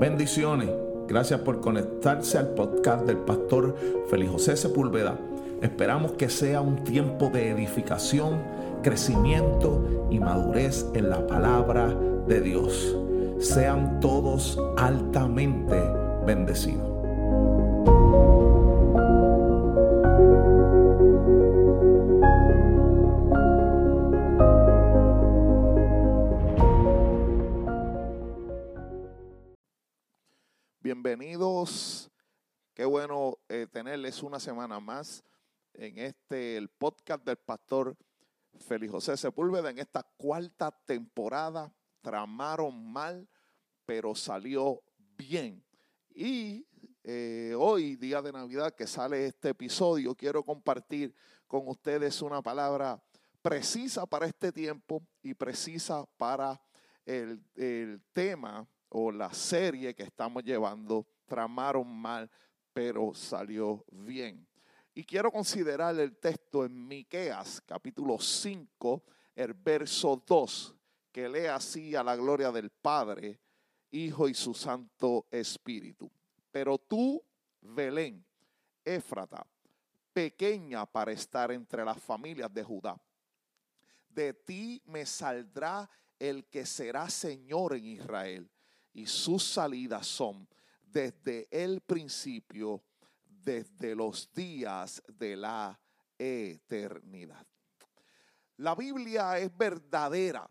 Bendiciones. Gracias por conectarse al podcast del pastor Félix José Sepúlveda. Esperamos que sea un tiempo de edificación, crecimiento y madurez en la palabra de Dios. Sean todos altamente bendecidos. Bienvenidos. Qué bueno eh, tenerles una semana más en este el podcast del pastor Félix José Sepúlveda en esta cuarta temporada. Tramaron mal, pero salió bien. Y eh, hoy, día de Navidad, que sale este episodio, quiero compartir con ustedes una palabra precisa para este tiempo y precisa para el, el tema o la serie que estamos llevando tramaron mal, pero salió bien. Y quiero considerar el texto en Miqueas, capítulo 5, el verso 2, que lee así a la gloria del Padre, Hijo y su Santo Espíritu. Pero tú, Belén, Éfrata, pequeña para estar entre las familias de Judá, de ti me saldrá el que será Señor en Israel y sus salidas son desde el principio, desde los días de la eternidad. La Biblia es verdadera.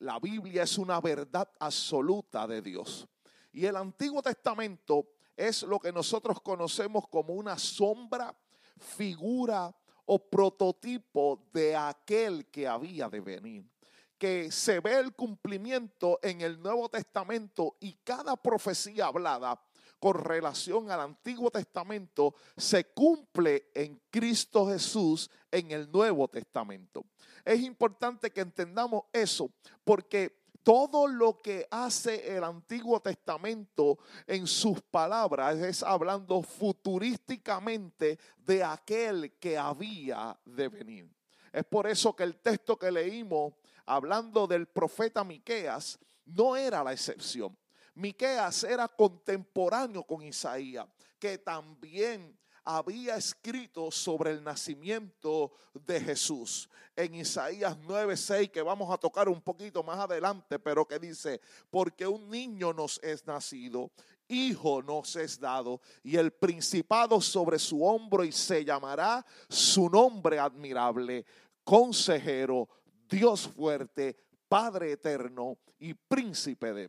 La Biblia es una verdad absoluta de Dios. Y el Antiguo Testamento es lo que nosotros conocemos como una sombra, figura o prototipo de aquel que había de venir que se ve el cumplimiento en el Nuevo Testamento y cada profecía hablada con relación al Antiguo Testamento se cumple en Cristo Jesús en el Nuevo Testamento. Es importante que entendamos eso porque todo lo que hace el Antiguo Testamento en sus palabras es hablando futurísticamente de aquel que había de venir. Es por eso que el texto que leímos hablando del profeta Miqueas, no era la excepción. Miqueas era contemporáneo con Isaías, que también había escrito sobre el nacimiento de Jesús. En Isaías 9:6 que vamos a tocar un poquito más adelante, pero que dice, porque un niño nos es nacido, hijo nos es dado, y el principado sobre su hombro y se llamará su nombre admirable, consejero, Dios fuerte, Padre eterno y príncipe de.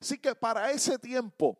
Así que para ese tiempo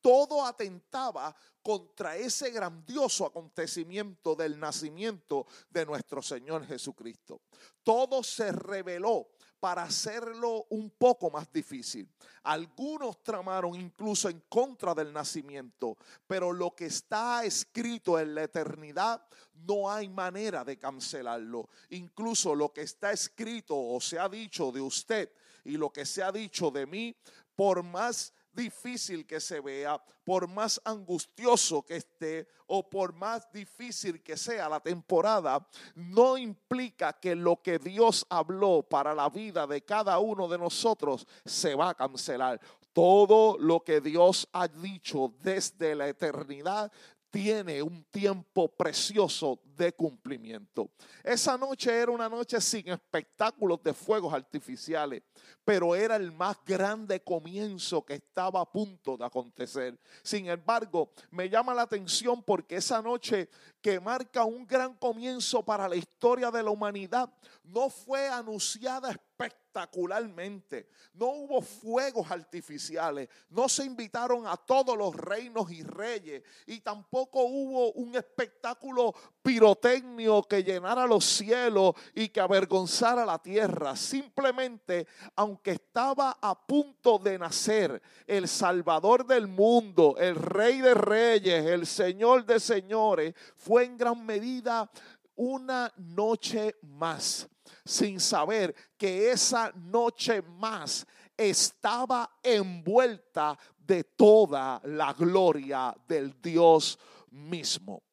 todo atentaba contra ese grandioso acontecimiento del nacimiento de nuestro Señor Jesucristo. Todo se reveló para hacerlo un poco más difícil. Algunos tramaron incluso en contra del nacimiento, pero lo que está escrito en la eternidad no hay manera de cancelarlo. Incluso lo que está escrito o se ha dicho de usted y lo que se ha dicho de mí, por más difícil que se vea, por más angustioso que esté o por más difícil que sea la temporada, no implica que lo que Dios habló para la vida de cada uno de nosotros se va a cancelar. Todo lo que Dios ha dicho desde la eternidad tiene un tiempo precioso de cumplimiento. Esa noche era una noche sin espectáculos de fuegos artificiales, pero era el más grande comienzo que estaba a punto de acontecer. Sin embargo, me llama la atención porque esa noche que marca un gran comienzo para la historia de la humanidad no fue anunciada espectacularmente. No hubo fuegos artificiales, no se invitaron a todos los reinos y reyes y tampoco hubo un espectáculo pirotecnio que llenara los cielos y que avergonzara la tierra. Simplemente, aunque estaba a punto de nacer el Salvador del mundo, el Rey de Reyes, el Señor de Señores, fue en gran medida una noche más sin saber que esa noche más estaba envuelta de toda la gloria del Dios mismo.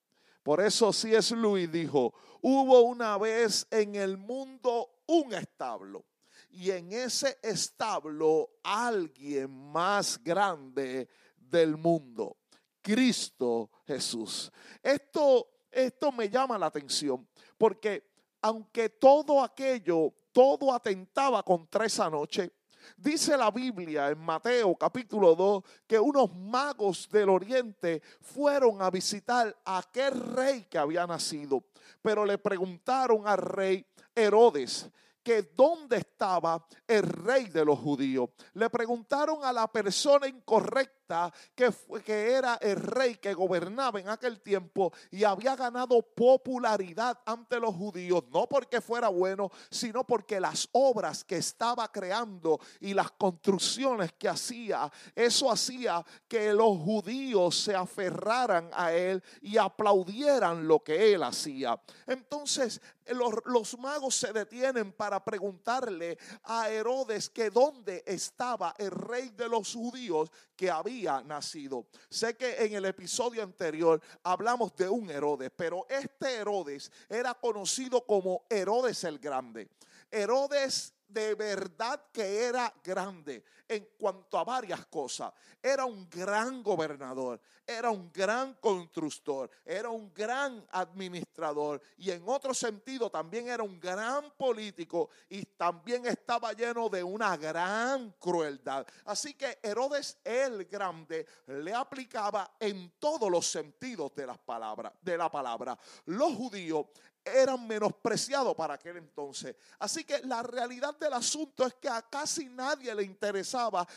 Por eso C.S. Luis dijo, hubo una vez en el mundo un establo y en ese establo alguien más grande del mundo, Cristo Jesús. Esto, esto me llama la atención porque aunque todo aquello, todo atentaba contra esa noche, Dice la Biblia en Mateo capítulo 2 que unos magos del oriente fueron a visitar a aquel rey que había nacido, pero le preguntaron al rey Herodes que dónde estaba el rey de los judíos. Le preguntaron a la persona incorrecta que, que era el rey que gobernaba en aquel tiempo y había ganado popularidad ante los judíos, no porque fuera bueno, sino porque las obras que estaba creando y las construcciones que hacía, eso hacía que los judíos se aferraran a él y aplaudieran lo que él hacía. Entonces los, los magos se detienen para preguntarle a Herodes que dónde estaba el rey de los judíos que había nacido. Sé que en el episodio anterior hablamos de un Herodes, pero este Herodes era conocido como Herodes el Grande. Herodes de verdad que era grande en cuanto a varias cosas. Era un gran gobernador, era un gran constructor, era un gran administrador y en otro sentido también era un gran político y también estaba lleno de una gran crueldad. Así que Herodes el Grande le aplicaba en todos los sentidos de las palabras, de la palabra. Los judíos eran menospreciados para aquel entonces. Así que la realidad del asunto es que a casi nadie le interesaba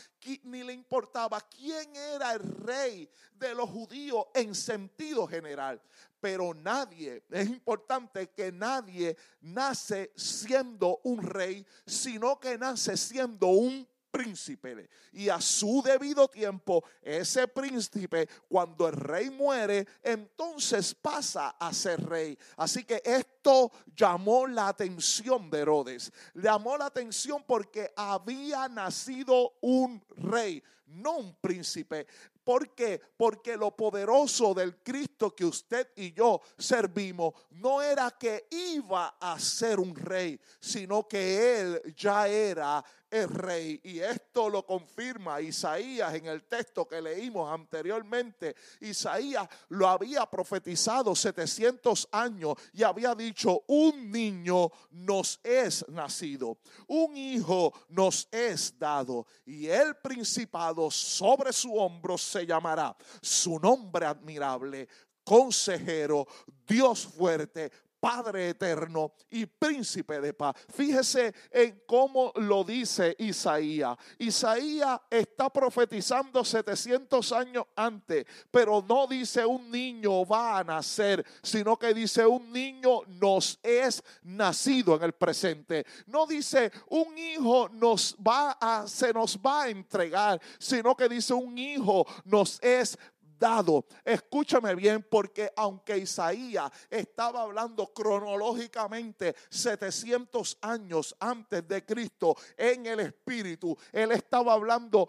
ni le importaba quién era el rey de los judíos en sentido general. Pero nadie, es importante que nadie nace siendo un rey, sino que nace siendo un príncipe. Y a su debido tiempo, ese príncipe, cuando el rey muere, entonces pasa a ser rey. Así que esto llamó la atención de Herodes. Llamó la atención porque había nacido un rey, no un príncipe. ¿Por qué? Porque lo poderoso del Cristo que usted y yo servimos no era que iba a ser un rey, sino que él ya era el rey. Y esto lo confirma Isaías en el texto que leímos anteriormente. Isaías lo había profetizado 700 años y había dicho, un niño nos es nacido, un hijo nos es dado y el principado sobre su hombro se llamará. Su nombre admirable, consejero, Dios fuerte, Padre eterno y príncipe de paz. Fíjese en cómo lo dice Isaías. Isaías está profetizando 700 años antes, pero no dice un niño va a nacer, sino que dice un niño nos es nacido en el presente. No dice un hijo nos va a se nos va a entregar, sino que dice un hijo nos es dado. Escúchame bien, porque aunque Isaías estaba hablando cronológicamente 700 años antes de Cristo en el Espíritu, él estaba hablando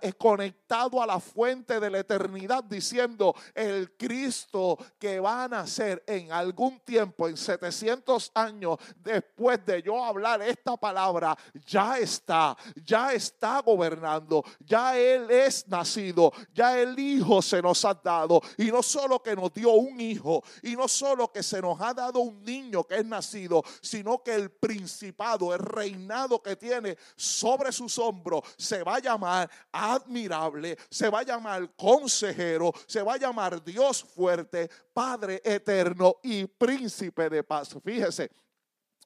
eh, conectado a la fuente de la eternidad, diciendo el Cristo que va a nacer en algún tiempo, en 700 años después de yo hablar esta palabra, ya está, ya está gobernando, ya Él es nacido, ya el Hijo se nos ha dado. Y no solo que nos dio un hijo, y no solo que se nos ha dado un niño que es nacido, sino que el principado, el reinado que tiene sobre sus hombros, se va a llamar admirable, se va a llamar consejero, se va a llamar Dios fuerte, Padre eterno y príncipe de paz. Fíjese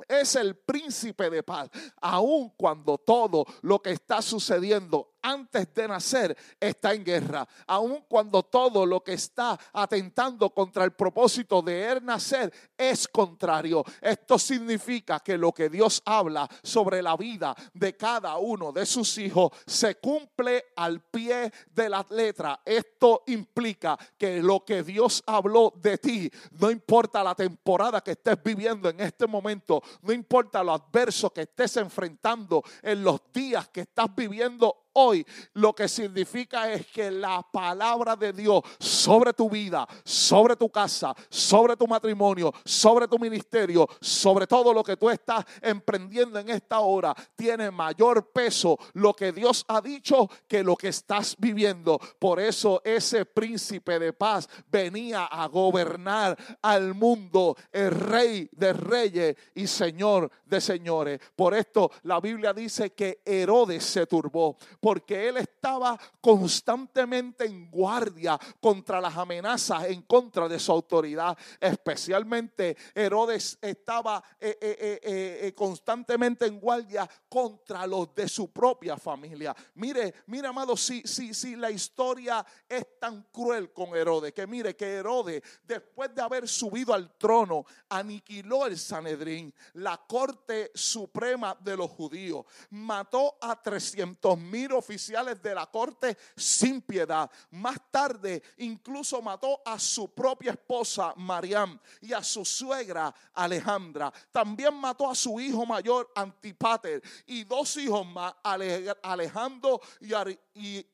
es el príncipe de paz, aun cuando todo lo que está sucediendo antes de nacer está en guerra. Aun cuando todo lo que está atentando contra el propósito de él nacer es contrario. Esto significa que lo que Dios habla sobre la vida de cada uno de sus hijos se cumple al pie de la letra. Esto implica que lo que Dios habló de ti, no importa la temporada que estés viviendo en este momento, no importa lo adverso que estés enfrentando en los días que estás viviendo hoy, lo que significa es que la palabra de Dios sobre tu vida, sobre tu casa, sobre tu matrimonio, sobre tu ministerio, sobre todo lo que tú estás emprendiendo en esta hora, tiene mayor peso lo que Dios ha dicho que lo que estás viviendo. Por eso ese príncipe de paz venía a gobernar al mundo, el rey de reyes y señor de señores. Por esto la Biblia dice que Herodes se turbó, porque él estaba constantemente en guardia contra las amenazas, en contra de su autoridad. Especialmente Herodes estaba eh, eh, eh, constantemente en guardia contra los de su propia familia. Mire, mire, amado, si, si, si la historia es tan cruel con Herodes, que mire que Herodes, después de haber subido al trono, aniquiló el Sanedrín, la corte suprema de los judíos, mató a 300 mil oficiales de la corte sin piedad. Más tarde, incluso mató a su propia esposa, Mariam, y a su suegra, Alejandra. También mató a su hijo mayor, Antipater, y dos hijos más, Alejandro y, y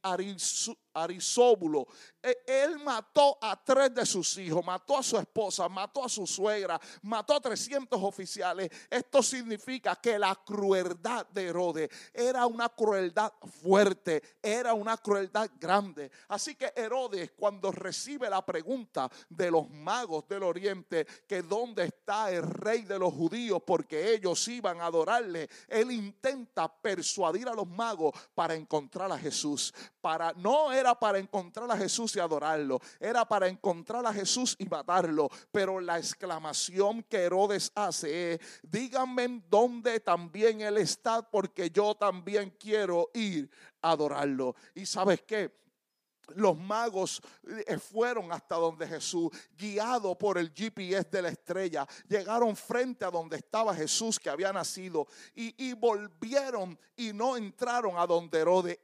Arisóbulo. E, él mató a tres de sus hijos, mató a su esposa, mató a su suegra, mató a 300 oficiales. Esto significa que la crueldad de Herodes era una crueldad fuerte, era una crueldad grande. Así que Herodes cuando recibe la pregunta de los magos del oriente, que dónde está el rey de los judíos, porque ellos iban a adorarle, él intenta persuadir a los magos para encontrar a Jesús. Para, no era para encontrar a Jesús y adorarlo, era para encontrar a Jesús y matarlo. Pero la exclamación que Herodes hace es, díganme dónde también Él está, porque yo también quiero ir a adorarlo. Y sabes qué? Los magos eh, fueron hasta donde Jesús, guiados por el GPS de la estrella, llegaron frente a donde estaba Jesús que había nacido y, y volvieron y no entraron a donde Herodes.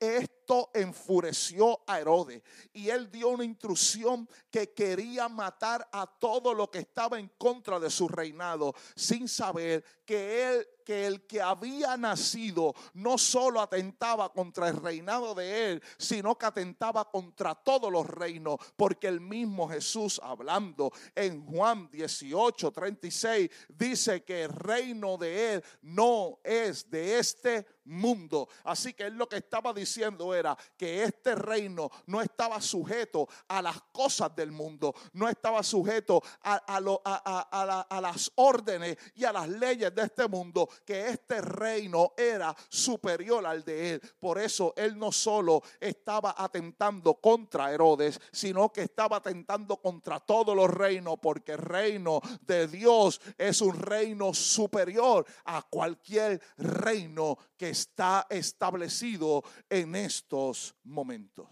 Esto enfureció a Herodes y él dio una instrucción que quería matar a todo lo que estaba en contra de su reinado, sin saber que que el que había nacido no solo atentaba contra el reinado de él, sino que atentaba contra todos los reinos, porque el mismo Jesús hablando en Juan 18, 36 dice que el reino de él no es de este mundo. Así que él lo que estaba diciendo era que este reino no estaba sujeto a las cosas del mundo, no estaba sujeto a, a, las órdenes y a las leyes de este mundo, que este reino era superior al de él. Por eso él no solo estaba atentando contra Herodes, sino que estaba atentando contra todos los reinos, porque el reino de Dios es un reino superior a cualquier reino que está establecido en estos momentos.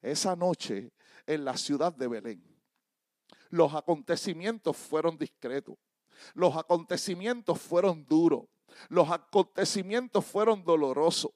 Esa noche en la ciudad de Belén, los acontecimientos fueron discretos, los acontecimientos fueron duros, los acontecimientos fueron dolorosos.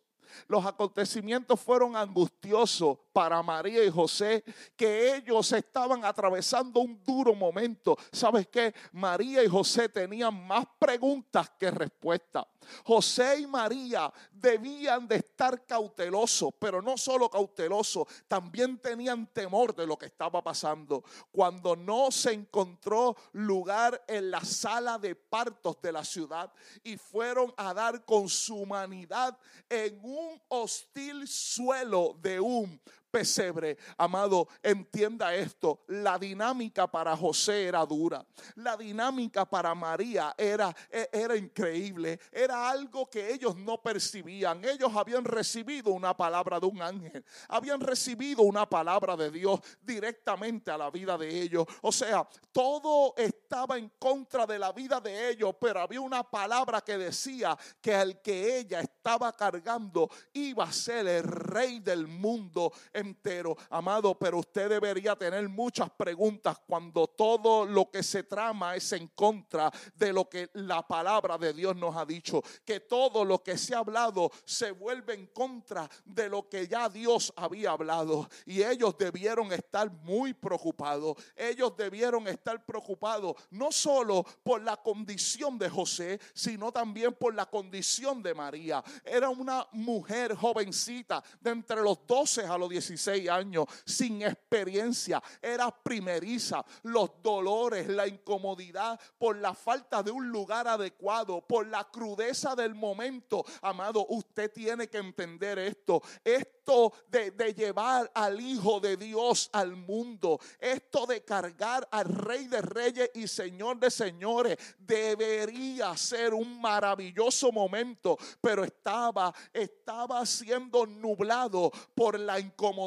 Los acontecimientos fueron angustiosos para María y José, que ellos estaban atravesando un duro momento. ¿Sabes qué? María y José tenían más preguntas que respuestas. José y María debían de estar cautelosos, pero no solo cautelosos, también tenían temor de lo que estaba pasando. Cuando no se encontró lugar en la sala de partos de la ciudad y fueron a dar con su humanidad en un hostil suelo de un pesebre. Amado, entienda esto. La dinámica para José era dura. La dinámica para María era, e, era increíble. Era algo que ellos no percibían. Ellos habían recibido una palabra de un ángel. Habían recibido una palabra de Dios directamente a la vida de ellos. O sea, todo estaba en contra de la vida de ellos, pero había una palabra que decía que al que ella estaba cargando iba a ser el rey del mundo entero. Amado, pero usted debería tener muchas preguntas cuando todo lo que se trama es en contra de lo que la palabra de Dios nos ha dicho. Que todo lo que se ha hablado se vuelve en contra de lo que ya Dios había hablado. Y ellos debieron estar muy preocupados. Ellos debieron estar preocupados no solo por la condición de José, sino también por la condición de María. Era una mujer jovencita de entre los 12 a los 16 años, sin experiencia. Era primeriza. Los dolores, la incomodidad por la falta de un lugar adecuado, por la crudeza del momento. Amado, usted tiene que entender esto. Esto de, de llevar al Hijo de Dios al mundo, esto de cargar al Rey de Reyes y Señor de Señores, debería ser un maravilloso momento, pero estaba, estaba siendo nublado por la incomodidad,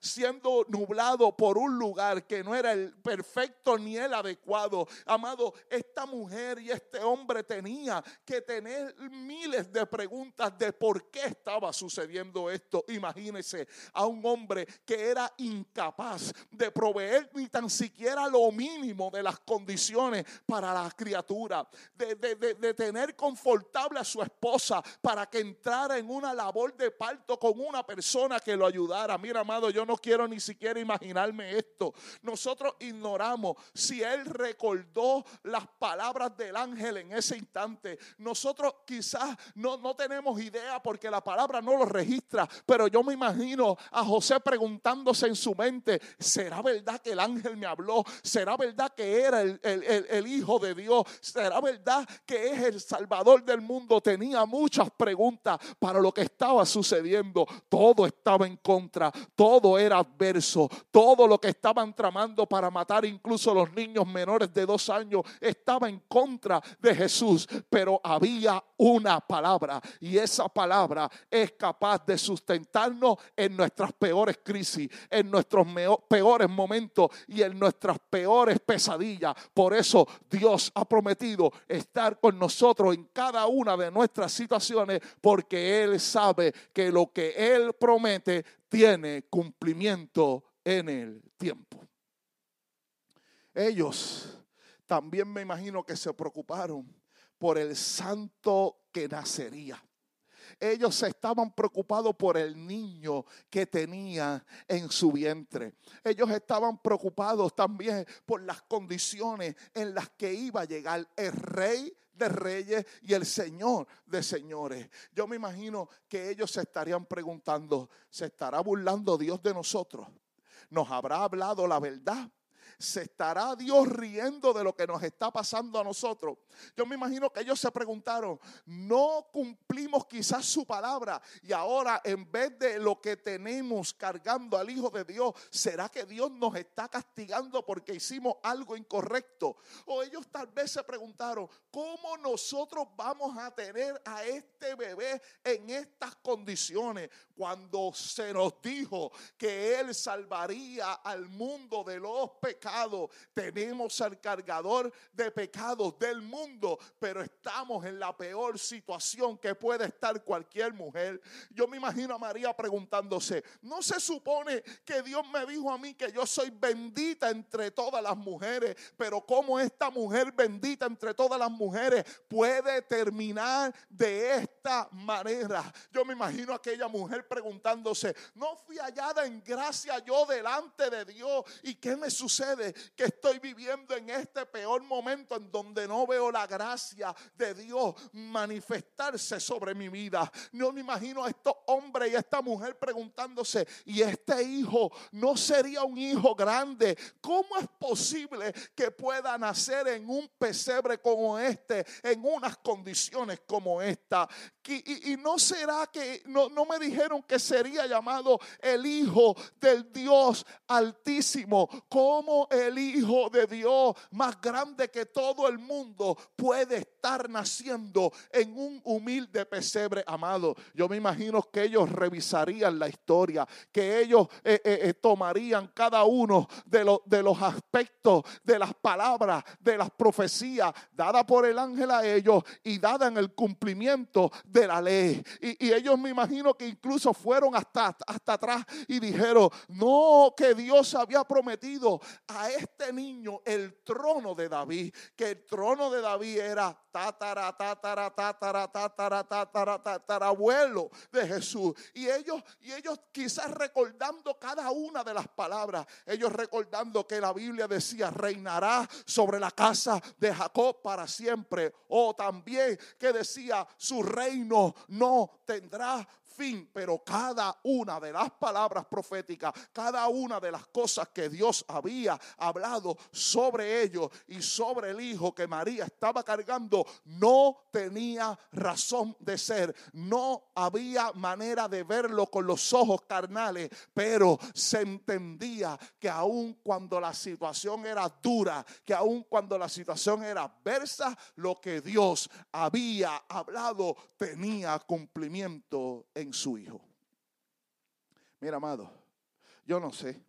siendo nublado por un lugar que no era el perfecto ni el adecuado. Amado, esta mujer y este hombre tenía que tener miles de preguntas de por qué estaba sucediendo esto. Imagínese a un hombre que era incapaz de proveer ni tan siquiera lo mínimo de las condiciones para la criatura, de, de tener confortable a su esposa para que entrara en una labor de parto con una persona que lo ayudara. Mira, amado, yo no quiero ni siquiera imaginarme esto. Nosotros ignoramos si él recordó las palabras del ángel en ese instante. Nosotros quizás no, no tenemos idea porque la palabra no lo registra, pero yo me imagino a José preguntándose en su mente, ¿será verdad que el ángel me habló? ¿Será verdad que era el, el Hijo de Dios? ¿Será verdad que es el Salvador del mundo? Tenía muchas preguntas para lo que estaba sucediendo. Todo estaba en contra, todo era adverso, todo lo que estaban tramando para matar incluso los niños menores de dos años estaba en contra de Jesús, pero había una palabra y esa palabra es capaz de sustentarnos en nuestras peores crisis, en nuestros peores momentos y en nuestras peores pesadillas. Por eso Dios ha prometido estar con nosotros en cada una de nuestras situaciones porque Él sabe que lo que Él promete tiene cumplimiento en el tiempo. Ellos también me imagino que se preocuparon por el santo que nacería. Ellos estaban preocupados por el niño que tenía en su vientre. Ellos estaban preocupados también por las condiciones en las que iba a llegar el rey de reyes y el Señor de señores. Yo me imagino que ellos se estarían preguntando, ¿se estará burlando Dios de nosotros? ¿Nos habrá hablado la verdad? ¿Se estará Dios riendo de lo que nos está pasando a nosotros? Yo me imagino que ellos se preguntaron, no cumplimos quizás su palabra y ahora en vez de lo que tenemos cargando al Hijo de Dios, ¿será que Dios nos está castigando porque hicimos algo incorrecto? O ellos tal vez se preguntaron, ¿cómo nosotros vamos a tener a este bebé en estas condiciones cuando se nos dijo que Él salvaría al mundo de los pecados? tenemos al cargador de pecados del mundo, pero estamos en la peor situación que puede estar cualquier mujer. Yo me imagino a María preguntándose, ¿no se supone que Dios me dijo a mí que yo soy bendita entre todas las mujeres? Pero ¿cómo esta mujer bendita entre todas las mujeres puede terminar de esta manera? Yo me imagino a aquella mujer preguntándose, ¿no fui hallada en gracia yo delante de Dios? ¿Y qué me sucede? que estoy viviendo en este peor momento en donde no veo la gracia de Dios manifestarse sobre mi vida. No me imagino a estos hombres y a esta mujer preguntándose, ¿y este hijo no sería un hijo grande? ¿Cómo es posible que pueda nacer en un pesebre como este, en unas condiciones como esta? Y, no será que, no, no me dijeron que sería llamado el hijo del Dios altísimo. ¿Cómo el Hijo de Dios más grande que todo el mundo puede estar naciendo en un humilde pesebre amado. Yo me imagino que ellos revisarían la historia, que ellos eh, eh, eh, tomarían cada uno de, los, de los aspectos de las palabras, de las profecías dadas por el ángel a ellos y dadas en el cumplimiento de la ley. Y, ellos me imagino que incluso fueron hasta, hasta atrás y dijeron, no, que Dios había prometido a este niño el trono de David, que el trono de David era tatara, tatara, tatara, tatara, tatara, tatara, abuelo de Jesús. Y ellos, y ellos quizás recordando cada una de las palabras, ellos recordando que la Biblia decía, reinará sobre la casa de Jacob para siempre. O también que decía, su reino no tendrá fin, pero cada una de las palabras proféticas, cada una de las cosas que Dios había hablado sobre ellos y sobre el hijo que María estaba cargando, no tenía razón de ser. No había manera de verlo con los ojos carnales, pero se entendía que aun cuando la situación era dura, que aun cuando la situación era adversa, lo que Dios había hablado tenía cumplimiento en su hijo. Mira, amado, yo no sé.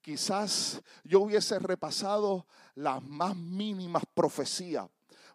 Quizás yo hubiese repasado las más mínimas profecías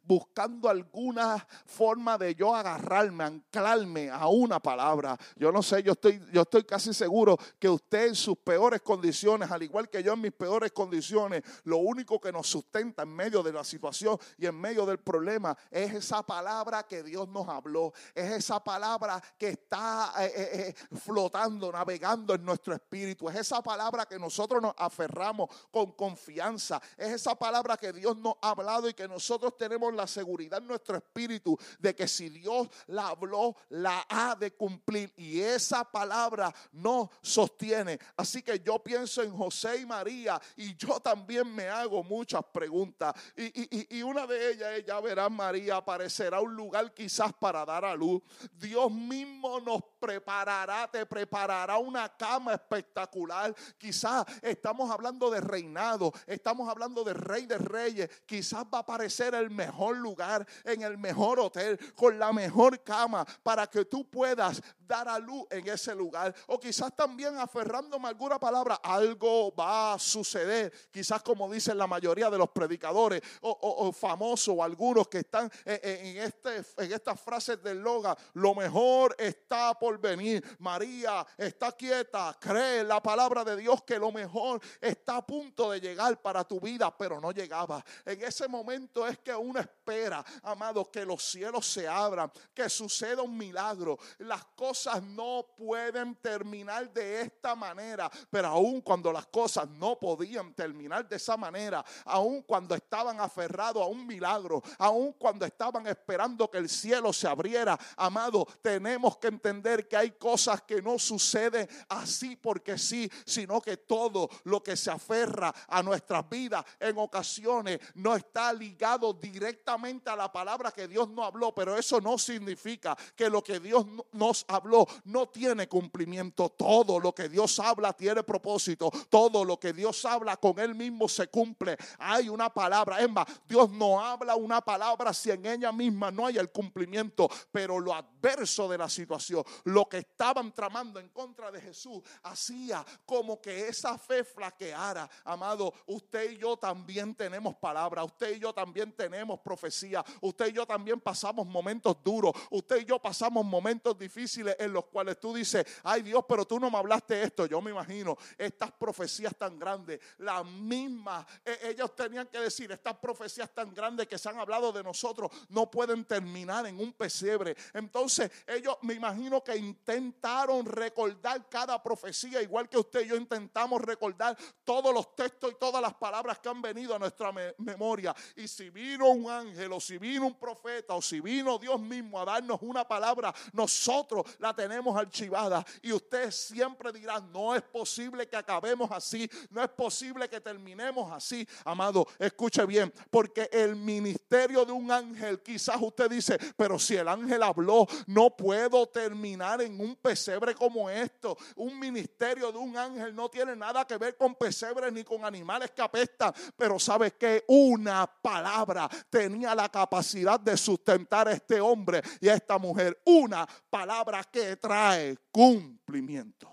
buscando alguna forma de yo agarrarme, anclarme a una palabra. Yo no sé, yo estoy, yo estoy casi seguro que usted en sus peores condiciones, al igual que yo en mis peores condiciones, lo único que nos sustenta en medio de la situación y en medio del problema es esa palabra que Dios nos habló, es esa palabra que está eh, eh, eh, flotando, navegando en nuestro espíritu, es esa palabra que nosotros nos aferramos con confianza, es esa palabra que Dios nos ha hablado y que nosotros tenemos la seguridad en nuestro espíritu de que si Dios la habló, la ha de cumplir. Y esa palabra no sostiene. Así que yo pienso en José y María y yo también me hago muchas preguntas. Y, una de ellas es, ya verán María, aparecerá un lugar quizás para dar a luz. Dios mismo nos preparará, te preparará una cama espectacular. Quizás estamos hablando de reinado, estamos hablando de rey de reyes. Quizás va a aparecer el mejor lugar, en el mejor hotel, con la mejor cama, para que tú puedas dar a luz en ese lugar. O quizás también aferrándome a alguna palabra, algo va a suceder. Quizás como dicen la mayoría de los predicadores o, famosos o algunos que están en, este, en estas frases del loga, lo mejor está por venir. María está quieta, cree en la palabra de Dios que lo mejor está a punto de llegar para tu vida, pero no llegaba. En ese momento es que una espera, amado, que los cielos se abran, que suceda un milagro. Las cosas no pueden terminar de esta manera, pero aun cuando las cosas no podían terminar de esa manera, aun cuando estaban aferrados a un milagro, aun cuando estaban esperando que el cielo se abriera, amado, tenemos que entender que hay cosas que no suceden así porque sí, sino que todo lo que se aferra a nuestras vidas en ocasiones no está ligado directamente a la palabra que Dios no habló, pero eso no significa que lo que Dios nos habló no tiene cumplimiento. Todo lo que Dios habla tiene propósito. Todo lo que Dios habla con Él mismo se cumple. Hay una palabra. Es más, Dios no habla una palabra si en ella misma no hay el cumplimiento. Pero lo adverso de la situación, lo que estaban tramando en contra de Jesús, hacía como que esa fe flaqueara. Amado, usted y yo también tenemos palabra. Usted y yo también tenemos profecía Usted y yo también pasamos momentos duros. Usted y yo pasamos momentos difíciles en los cuales tú dices, ay Dios, pero tú no me hablaste esto. Yo me imagino estas profecías tan grandes, las mismas, e, ellos tenían que decir, estas profecías tan grandes que se han hablado de nosotros no pueden terminar en un pesebre. Entonces ellos me imagino que intentaron recordar cada profecía, igual que usted y yo intentamos recordar todos los textos y todas las palabras que han venido a nuestra memoria. Y si vino un ángel, o si vino un profeta o si vino Dios mismo a darnos una palabra, nosotros la tenemos archivada y usted siempre dirá, no es posible que acabemos así, no es posible que terminemos así. Amado, escuche bien, porque el ministerio de un ángel, quizás usted dice, pero si el ángel habló, no puedo terminar en un pesebre como esto. Un ministerio de un ángel no tiene nada que ver con pesebres ni con animales que apestan, pero sabe que una palabra tenía la capacidad de sustentar a este hombre y a esta mujer. Una palabra que trae cumplimiento.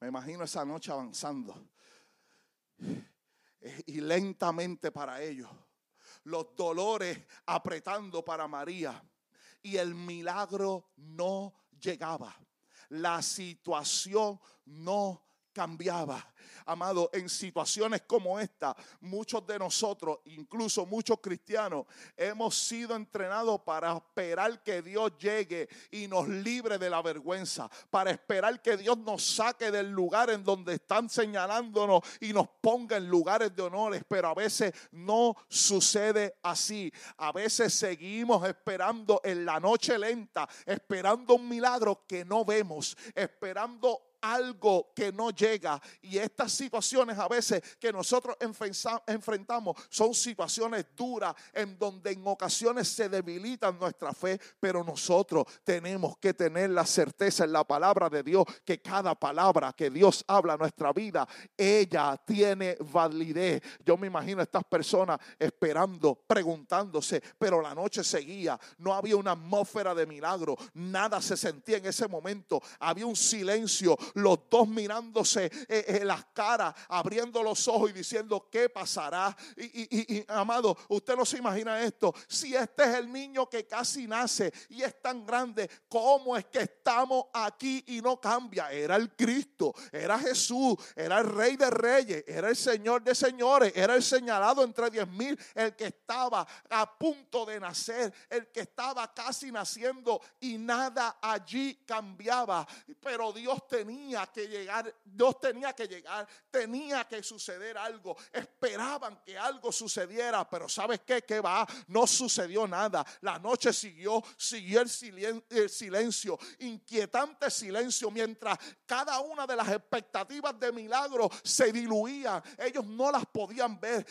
Me imagino esa noche avanzando y lentamente para ellos. Los dolores apretando para María y el milagro no llegaba. La situación no cambiaba. Amado, en situaciones como esta, muchos de nosotros, incluso muchos cristianos, hemos sido entrenados para esperar que Dios llegue y nos libre de la vergüenza, para esperar que Dios nos saque del lugar en donde están señalándonos y nos ponga en lugares de honores, pero a veces no sucede así. A veces seguimos esperando en la noche lenta, esperando un milagro que no vemos, esperando algo que no llega. Y estas situaciones a veces que nosotros enfrentamos son situaciones duras en donde en ocasiones se debilitan nuestra fe, pero nosotros tenemos que tener la certeza en la palabra de Dios que cada palabra que Dios habla a nuestra vida, ella tiene validez. Yo me imagino a estas personas esperando, preguntándose, pero la noche seguía, no había una atmósfera de milagro, nada se sentía en ese momento, había un silencio, los dos mirándose eh, eh, las caras, abriendo los ojos y diciendo, ¿qué pasará? Y, amado, usted no se imagina esto. Si este es el niño que casi nace y es tan grande, ¿cómo es que estamos aquí y no cambia? Era el Cristo, era Jesús, era el Rey de Reyes, era el Señor de Señores, era el señalado entre diez mil, el que estaba a punto de nacer, el que estaba casi naciendo y nada allí cambiaba. Pero Dios tenía tenía que llegar, Dios tenía que llegar, tenía que suceder algo. Esperaban que algo sucediera, pero ¿sabes qué? Que va, no sucedió nada. La noche siguió, siguió el silencio, inquietante silencio, mientras cada una de las expectativas de milagro se diluían. Ellos no las podían ver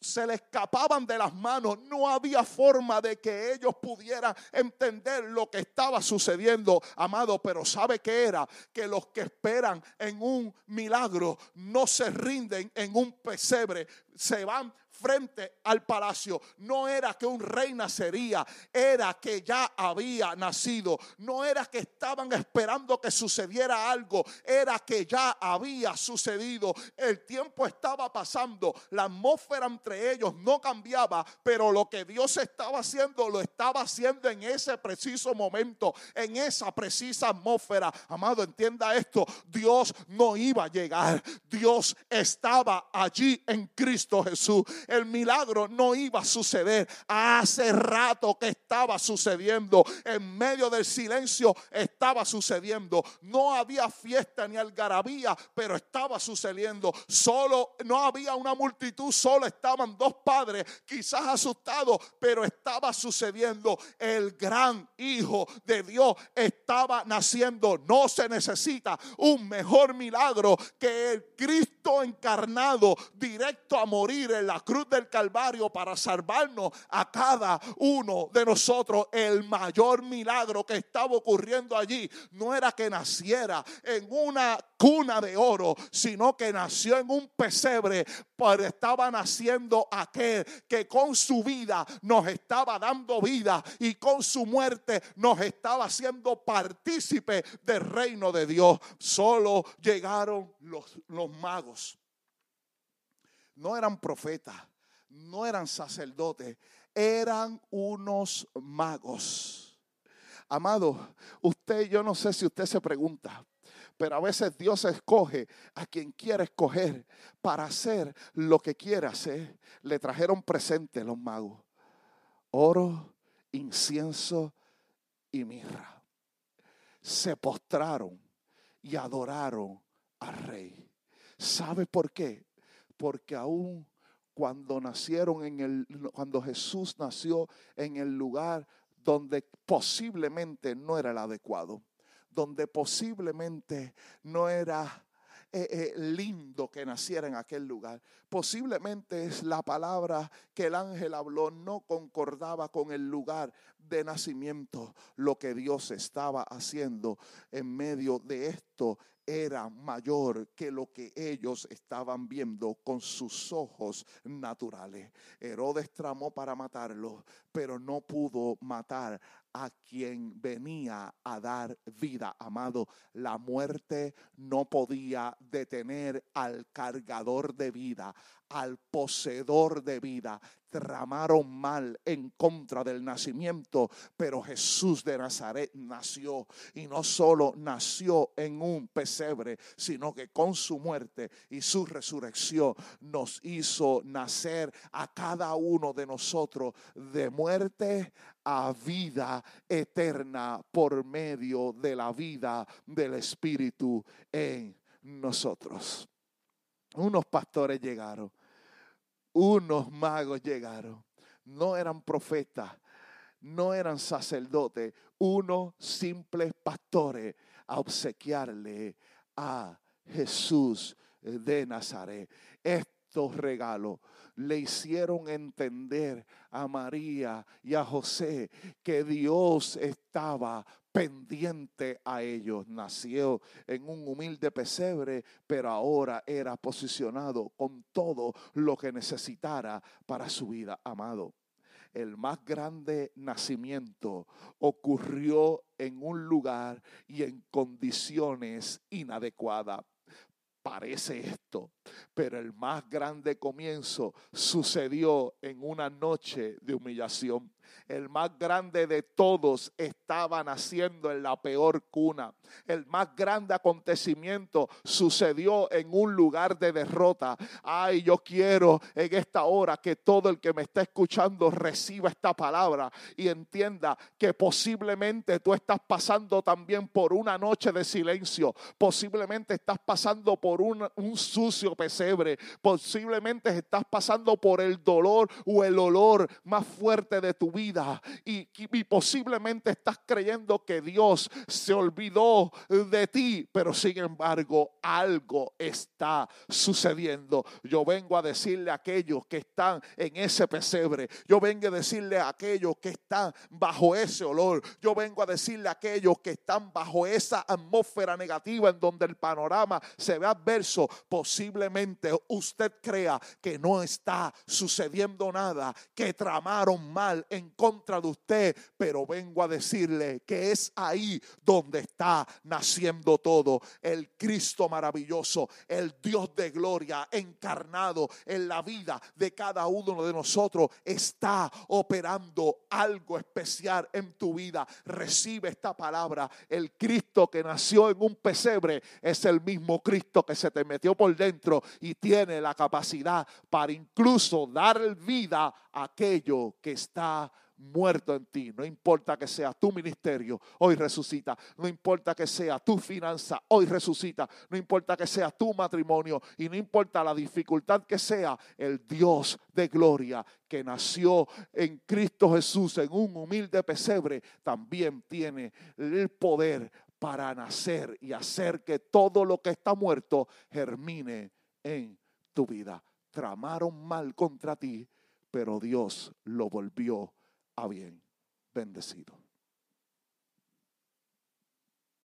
se le escapaban de las manos. No había forma de que ellos pudieran entender lo que estaba sucediendo, amado. Pero ¿sabe qué era? Que los que esperan en un milagro no se rinden en un pesebre, se van frente al palacio. No era que un rey nacería, era que ya había nacido. No era que estaban esperando que sucediera algo, era que ya había sucedido. El tiempo estaba pasando, la atmósfera entre ellos no cambiaba, pero lo que Dios estaba haciendo lo estaba haciendo en ese preciso momento, en esa precisa atmósfera. Amado, entienda esto, Dios no iba a llegar, Dios estaba allí en Cristo Jesús el milagro no iba a suceder. Hace rato que estaba sucediendo. En medio del silencio estaba sucediendo. No había fiesta ni algarabía, pero estaba sucediendo. Solo no había una multitud, solo estaban dos padres, quizás asustados, pero estaba sucediendo. El gran Hijo de Dios estaba naciendo. No se necesita un mejor milagro que el Cristo encarnado directo a morir en la cruz del Calvario para salvarnos a cada uno de nosotros. El mayor milagro que estaba ocurriendo allí no era que naciera en una cuna de oro, sino que nació en un pesebre, pero estaba naciendo aquel que con su vida nos estaba dando vida y con su muerte nos estaba haciendo partícipe del reino de Dios. Solo llegaron los, los magos. No eran profetas, no eran sacerdotes, eran unos magos. Amado, usted, yo no sé si usted se pregunta, pero a veces Dios escoge a quien quiere escoger para hacer lo que quiere hacer. Le trajeron presente los magos, oro, incienso y mirra. Se postraron y adoraron al rey. ¿Sabe por qué? Porque aún cuando nacieron en el, cuando Jesús nació en el lugar donde posiblemente no era el adecuado, donde posiblemente no era eh, eh, lindo que naciera en aquel lugar. Posiblemente es la palabra que el ángel habló no concordaba con el lugar de nacimiento. Lo que Dios estaba haciendo en medio de esto era mayor que lo que ellos estaban viendo con sus ojos naturales. Herodes tramó para matarlo, pero no pudo matar a quien venía a dar vida, amado. La muerte no podía detener al cargador de vida, al poseedor de vida. Tramaron mal en contra del nacimiento, pero Jesús de Nazaret nació y no solo nació en un pesebre, sino que con su muerte y su resurrección nos hizo nacer a cada uno de nosotros de muerte a vida eterna por medio de la vida del Espíritu en nosotros. Unos pastores llegaron unos magos llegaron. No eran profetas, no eran sacerdotes, unos simples pastores a obsequiarle a Jesús de Nazaret. Estos regalos le hicieron entender a María y a José que Dios estaba pendiente a ellos. Nació en un humilde pesebre, pero ahora era posicionado con todo lo que necesitara para su vida, amado. El más grande nacimiento ocurrió en un lugar y en condiciones inadecuadas parece esto, pero el más grande comienzo sucedió en una noche de humillación el más grande de todos, estaba naciendo en la peor cuna. El más grande acontecimiento sucedió en un lugar de derrota. Ay, yo quiero en esta hora que todo el que me está escuchando reciba esta palabra y entienda que posiblemente tú estás pasando también por una noche de silencio. Posiblemente estás pasando por un, un sucio pesebre. Posiblemente estás pasando por el dolor o el olor más fuerte de tu vida y, posiblemente estás creyendo que Dios se olvidó de ti, pero sin embargo algo está sucediendo. Yo vengo a decirle a aquellos que están en ese pesebre, yo vengo a decirle a aquellos que están bajo ese olor, yo vengo a decirle a aquellos que están bajo esa atmósfera negativa en donde el panorama se ve adverso, posiblemente usted crea que no está sucediendo nada, que tramaron mal en contra de usted, pero vengo a decirle que es ahí donde está naciendo todo. El Cristo maravilloso, el Dios de gloria encarnado en la vida de cada uno de nosotros, está operando algo especial en tu vida. Recibe esta palabra. El Cristo que nació en un pesebre es el mismo Cristo que se te metió por dentro y tiene la capacidad para incluso dar vida a aquello que está muerto en ti. No importa que sea tu ministerio, hoy resucita. No importa que sea tu finanza, hoy resucita. No importa que sea tu matrimonio y no importa la dificultad que sea, el Dios de gloria que nació en Cristo Jesús en un humilde pesebre, también tiene el poder para nacer y hacer que todo lo que está muerto germine en tu vida. Tramaron mal contra ti, pero Dios lo volvió bien. Bendecido.